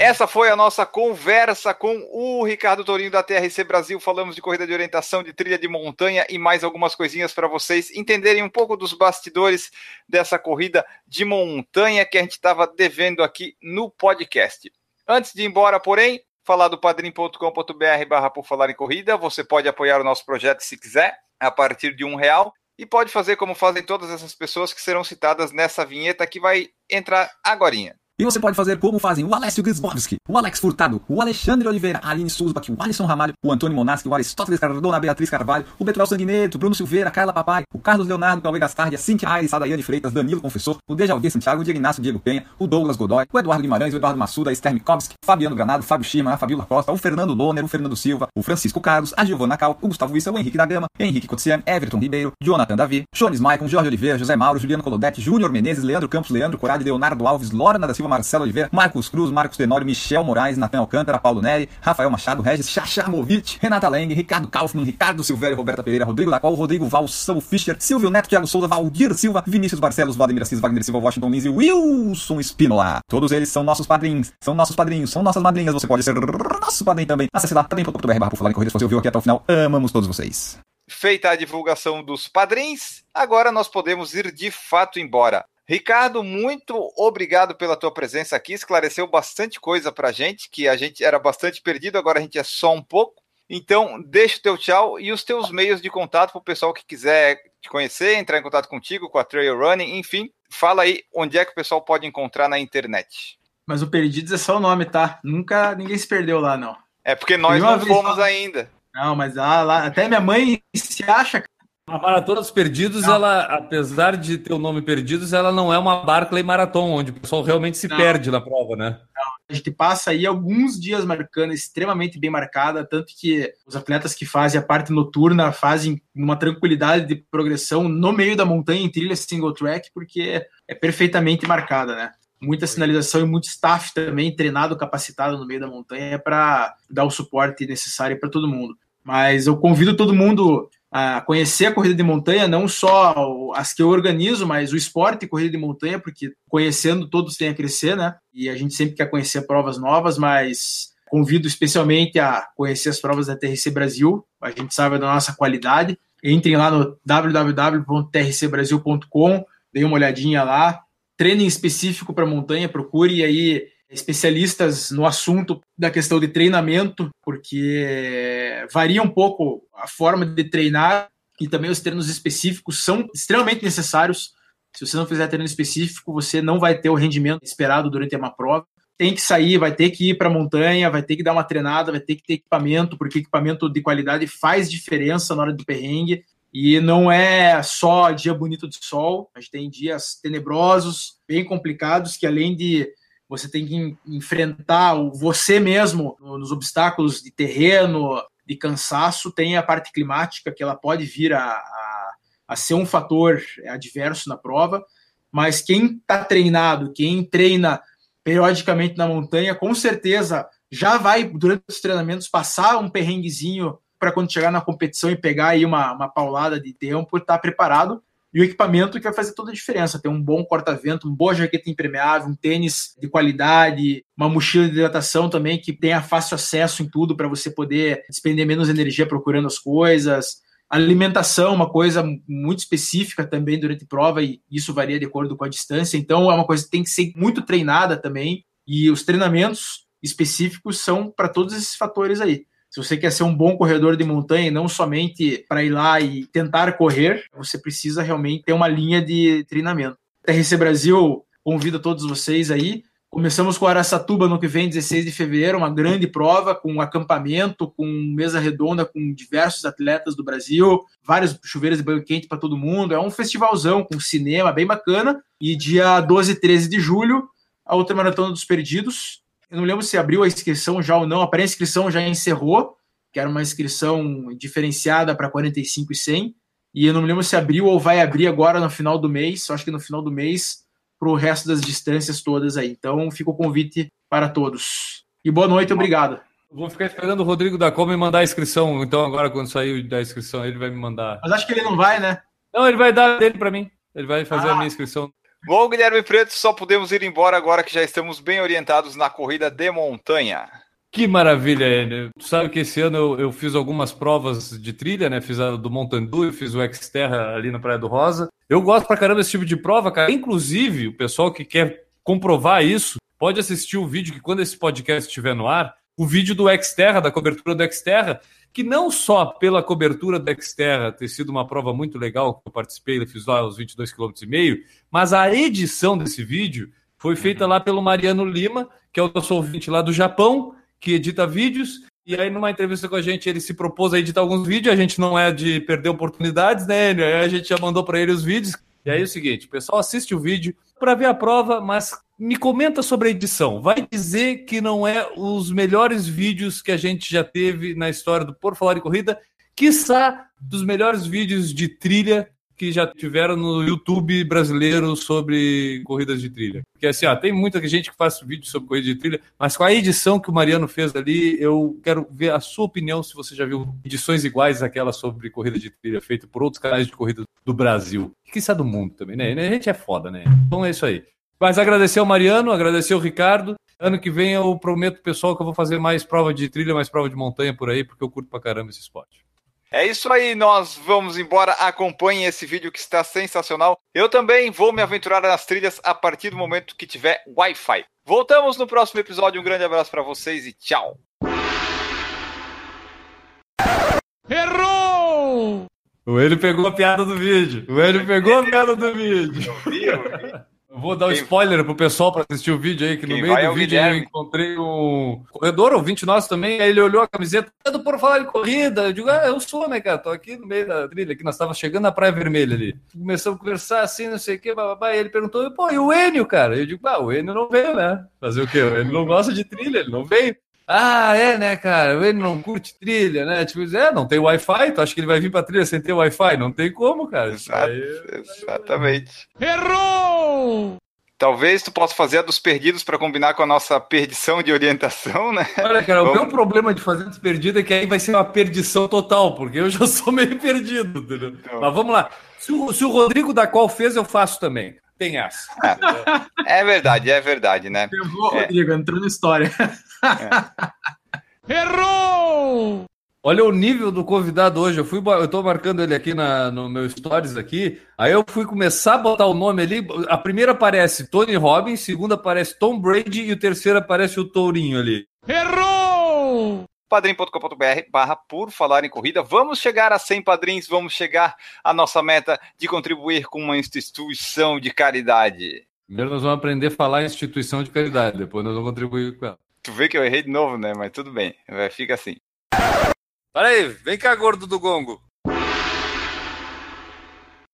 Essa foi a nossa conversa com o Ricardo Torinho da TRC Brasil. Falamos de corrida de orientação, de trilha de montanha e mais algumas coisinhas para vocês entenderem um pouco dos bastidores dessa corrida de montanha que a gente estava devendo aqui no podcast. Antes de ir embora, porém, falar do padrim.com.br barra por falar em corrida. Você pode apoiar o nosso projeto se quiser, a partir de um real. E pode fazer como fazem todas essas pessoas que serão citadas nessa vinheta que vai entrar agorinha. E você pode fazer como fazem o Alessio Grisbowski, o Alex Furtado, o Alexandre Oliveira, a Aline Suzbach, o Alisson Ramalho, o Antônio Monaschi, o Aristóteles Cardona, a Beatriz Carvalho, o Betuel Sanguineto, Bruno Silveira, Carla Papai, o Carlos Leonardo, Cauê Gastardi, a Cintia Aires, a Daiane Freitas, Danilo Confessor, o Dejaldir Santiago, o Diego Inácio Diego Penha, o Douglas Godoy, o Eduardo Guimarães, o Eduardo Massuda, a Esther Mikovski, Fabiano Granado, Fábio Schima, a Fabiola Costa, o Fernando Loner, o Fernando Silva, o Francisco Carlos, a Giovana Cal, o Gustavo Issa, o Henrique da Gama, Henrique Cotsian, Everton Ribeiro, Jonathan Davi, Jones Maicon, Jorge Oliveira, José Mauro, Juliano Colodete, Júnior Menezes, Leandro Campos, Leandro Corade, Leonardo Alves, Lorna da Silva, Marcelo Oliveira, Marcos Cruz, Marcos Tenório, Michel Moraes, Natan Alcântara, Paulo Neri, Rafael Machado, Regis Chachamovic, Renata Leng, Ricardo Kaufmann, Ricardo Silvério, Roberta Pereira, Rodrigo Lacol, Rodrigo Valsão Fischer, Silvio Neto, Thiago Souza, Valdir Silva, Vinícius Barcelos, Vladimir Assis, Wagner Silva, Washington Lins e Wilson Espinola. Todos eles são nossos padrinhos, são nossos padrinhos, são nossas madrinhas. Você pode ser nosso padrinho também. Acesse lá, padrinho.br por falar em corrida. Se você ouviu aqui até o final, amamos todos vocês. Feita a divulgação dos padrinhos, agora nós podemos ir de fato embora. Ricardo, muito obrigado pela tua presença aqui. Esclareceu bastante coisa pra gente, que a gente era bastante perdido, agora a gente é só um pouco. Então, deixa o teu tchau e os teus meios de contato para o pessoal que quiser te conhecer, entrar em contato contigo, com a Trail Running, enfim. Fala aí onde é que o pessoal pode encontrar na internet. Mas o Perdidos é só o nome, tá? Nunca ninguém se perdeu lá, não. É porque nós não fomos só... ainda. Não, mas lá, lá, até minha mãe se acha, a Maratona dos Perdidos, não. ela, apesar de ter o nome Perdidos, ela não é uma Barclay Marathon, onde o pessoal realmente se não. perde na prova, né? Não. A gente passa aí alguns dias marcando, extremamente bem marcada, tanto que os atletas que fazem a parte noturna fazem uma tranquilidade de progressão no meio da montanha, em trilha single track, porque é perfeitamente marcada, né? Muita sinalização e muito staff também treinado, capacitado no meio da montanha para dar o suporte necessário para todo mundo. Mas eu convido todo mundo a conhecer a corrida de montanha, não só as que eu organizo, mas o esporte corrida de montanha, porque conhecendo todos tem a crescer, né? E a gente sempre quer conhecer provas novas, mas convido especialmente a conhecer as provas da TRC Brasil, a gente sabe da nossa qualidade. Entrem lá no www.trcbrasil.com, deem uma olhadinha lá. Treino específico para montanha, procure aí especialistas no assunto da questão de treinamento, porque varia um pouco a forma de treinar e também os treinos específicos são extremamente necessários Se você não fizer treino específico, você não vai ter o rendimento esperado durante uma prova. Tem que sair, vai ter que ir para a montanha, vai ter que dar uma treinada, vai ter que ter equipamento, porque equipamento de qualidade faz diferença na hora do perrengue. E não é só dia bonito de sol, a gente tem dias tenebrosos, bem complicados, que além de você tem que enfrentar você mesmo nos obstáculos de terreno, de cansaço, tem a parte climática, que ela pode vir a, a, a ser um fator adverso na prova, mas quem está treinado, quem treina periodicamente na montanha, com certeza já vai, durante os treinamentos, passar um perrenguezinho para quando chegar na competição e pegar aí uma, uma paulada de tempo, estar tá preparado. E o equipamento que vai fazer toda a diferença. Ter um bom corta-vento, uma boa jaqueta impermeável, um tênis de qualidade, uma mochila de hidratação também que tenha fácil acesso em tudo para você poder despender menos energia procurando as coisas. Alimentação, uma coisa muito específica também durante prova, e isso varia de acordo com a distância. Então, é uma coisa que tem que ser muito treinada também. E os treinamentos específicos são para todos esses fatores aí. Se você quer ser um bom corredor de montanha, não somente para ir lá e tentar correr, você precisa realmente ter uma linha de treinamento. TRC Brasil convida todos vocês aí. Começamos com Araçatuba no que vem, 16 de fevereiro, uma grande prova com acampamento, com mesa redonda com diversos atletas do Brasil, vários chuveiros de banho quente para todo mundo. É um festivalzão com cinema bem bacana. E dia 12 e 13 de julho, a outra maratona dos perdidos, eu não lembro se abriu a inscrição já ou não. A pré-inscrição já encerrou, que era uma inscrição diferenciada para 45 e 100. E eu não me lembro se abriu ou vai abrir agora no final do mês. Acho que no final do mês para o resto das distâncias todas aí. Então fica o convite para todos. E boa noite, obrigado. Vou ficar esperando o Rodrigo da Come mandar a inscrição. Então agora quando sair da inscrição ele vai me mandar. Mas acho que ele não vai, né? Não, ele vai dar dele para mim. Ele vai fazer ah. a minha inscrição. Bom, Guilherme Preto, só podemos ir embora agora que já estamos bem orientados na corrida de montanha. Que maravilha, Enio. Tu sabe que esse ano eu, eu, fiz algumas provas de trilha, né? Fiz a do Montandu, eu fiz o Xterra ali na Praia do Rosa. Eu gosto pra caramba desse tipo de prova, cara. Inclusive, o pessoal que quer comprovar isso, pode assistir o vídeo que quando esse podcast estiver no ar, o vídeo do Xterra, da cobertura do Xterra, que não só pela cobertura da Xterra ter sido uma prova muito legal, que eu participei, fiz lá os 22 km e meio, mas a edição desse vídeo foi feita lá pelo Mariano Lima, que é o nosso ouvinte lá do Japão, que edita vídeos, e aí, numa entrevista com a gente, ele se propôs a editar alguns vídeos. A gente não é de perder oportunidades, né? Aí a gente já mandou para ele os vídeos. E aí é o seguinte: o pessoal assiste o vídeo para ver a prova, mas me comenta sobre a edição. Vai dizer que não é os melhores vídeos que a gente já teve na história do Por Falar em Corrida, quiçá dos melhores vídeos de trilha que já tiveram no YouTube brasileiro sobre corridas de trilha. Porque assim, ó, tem muita gente que faz vídeo sobre corrida de trilha, mas com a edição que o Mariano fez ali, eu quero ver a sua opinião se você já viu edições iguais àquela sobre corrida de trilha feita por outros canais de corrida do Brasil. Que do mundo também, né? A gente é foda, né? Então é isso aí. Mas agradecer ao Mariano, agradecer ao Ricardo. Ano que vem eu prometo, pessoal, que eu vou fazer mais prova de trilha, mais prova de montanha por aí, porque eu curto pra caramba esse esporte. É isso aí, nós vamos embora. Acompanhem esse vídeo que está sensacional. Eu também vou me aventurar nas trilhas a partir do momento que tiver Wi-Fi. Voltamos no próximo episódio. Um grande abraço para vocês e tchau. Errou! O ele pegou a piada do vídeo. O ele pegou a piada do vídeo. Eu vi, eu vi. Vou dar um Quem... spoiler pro pessoal para assistir o vídeo aí, que Quem no meio do é vídeo eu encontrei um corredor, ouvinte nosso também, aí ele olhou a camiseta, é do Por Falar em Corrida, eu digo, ah, eu sou, né, cara, tô aqui no meio da trilha, que nós tava chegando na Praia Vermelha ali. Começamos a conversar assim, não sei o que, bababá, e ele perguntou, pô, e o Enio, cara? Eu digo, ah, o Enio não veio, né? Fazer o quê? Ele não gosta de trilha, ele não veio. Ah, é, né, cara? Ele não curte trilha, né? Tipo, é, não tem Wi-Fi, tu acha que ele vai vir pra trilha sem ter Wi-Fi? Não tem como, cara. Exato, aí... exatamente. Errou! Talvez tu possa fazer a dos perdidos para combinar com a nossa perdição de orientação, né? Olha, cara, Vamos... o meu problema de fazer dos perdidos é que aí vai ser uma perdição total, porque eu já sou meio perdido, entendeu? Então... Mas vamos lá. Se o, se o Rodrigo da qual fez, eu faço também. Tem essa. É, é verdade, é verdade, né? Eu vou, é. Rodrigo, entrou na história. É. Errou! Olha o nível do convidado hoje. Eu fui, eu tô marcando ele aqui na, no meu stories aqui. Aí eu fui começar a botar o nome ali. A primeira aparece Tony Robbins, a segunda aparece Tom Brady e o terceiro aparece o Tourinho ali. Errou! padrim.com.br barra por falar em corrida. Vamos chegar a 100 padrinhos, vamos chegar à nossa meta de contribuir com uma instituição de caridade. Primeiro nós vamos aprender a falar em instituição de caridade, depois nós vamos contribuir com ela. Tu vê que eu errei de novo, né? Mas tudo bem, fica assim. Para aí, vem cá, gordo do gongo.